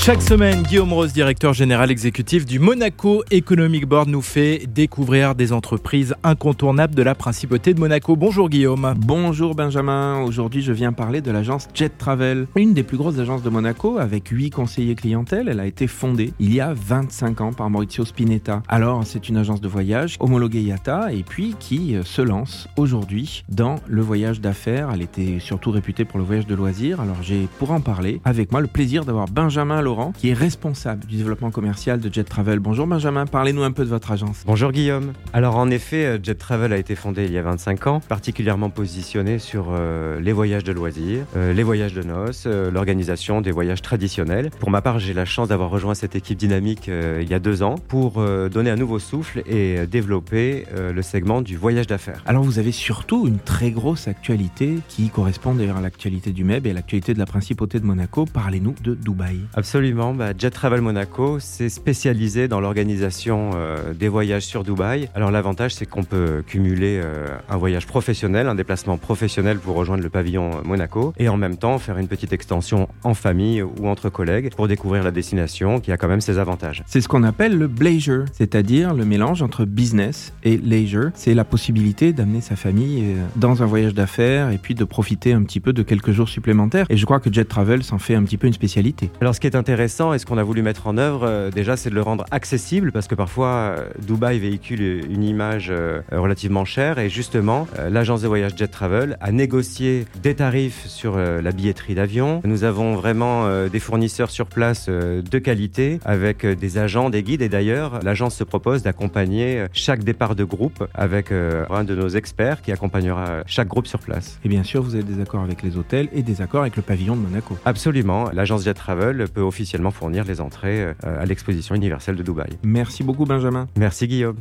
Chaque semaine, Guillaume Rose, directeur général exécutif du Monaco Economic Board, nous fait découvrir des entreprises incontournables de la principauté de Monaco. Bonjour Guillaume. Bonjour Benjamin, aujourd'hui je viens parler de l'agence Jet Travel, une des plus grosses agences de Monaco avec 8 conseillers clientèle. Elle a été fondée il y a 25 ans par Maurizio Spinetta. Alors c'est une agence de voyage homologuée IATA et puis qui euh, se lance aujourd'hui dans le voyage d'affaires. Elle était surtout réputée pour le voyage de loisirs. Alors j'ai pour en parler avec moi le plaisir d'avoir Benjamin Laurent qui est responsable du développement commercial de Jet Travel. Bonjour Benjamin, parlez-nous un peu de votre agence. Bonjour Guillaume. Alors en effet, euh, Jet Travel a été fondé il y a 25 ans, particulièrement positionné sur euh, les voyages de loisirs, euh, les voyages de noces, l'organisation des voyages traditionnels. Pour ma part, j'ai la chance d'avoir rejoint cette équipe dynamique il y a deux ans pour donner un nouveau souffle et développer le segment du voyage d'affaires. Alors vous avez surtout une très grosse actualité qui correspond d'ailleurs à l'actualité du MEB et à l'actualité de la principauté de Monaco. Parlez-nous de Dubaï. Absolument. Bah, Jet Travel Monaco s'est spécialisé dans l'organisation euh, des voyages sur Dubaï. Alors l'avantage, c'est qu'on peut cumuler euh, un voyage professionnel, un déplacement professionnel pour rejoindre le pavillon euh, Monaco, et en même temps faire une petite extension en famille ou entre collègues pour découvrir la destination qui a quand même ses avantages. C'est ce qu'on appelle le leisure, c'est-à-dire le mélange entre business et leisure. C'est la possibilité d'amener sa famille dans un voyage d'affaires et puis de profiter un petit peu de quelques jours supplémentaires. Et je crois que Jet Travel s'en fait un petit peu une spécialité. Alors ce qui est intéressant et ce qu'on a voulu mettre en œuvre, euh, déjà, c'est de le rendre accessible parce que parfois, euh, Dubaï véhicule une image euh, relativement chère et justement, l'agence de voyage Jet Travel a négocié des tarifs sur la billetterie d'avion. Nous avons vraiment des fournisseurs sur place de qualité avec des agents, des guides et d'ailleurs, l'agence se propose d'accompagner chaque départ de groupe avec un de nos experts qui accompagnera chaque groupe sur place. Et bien sûr, vous avez des accords avec les hôtels et des accords avec le pavillon de Monaco. Absolument. L'agence Jet Travel peut officiellement fournir les entrées euh, à l'exposition universelle de Dubaï. Merci beaucoup Benjamin. Merci Guillaume.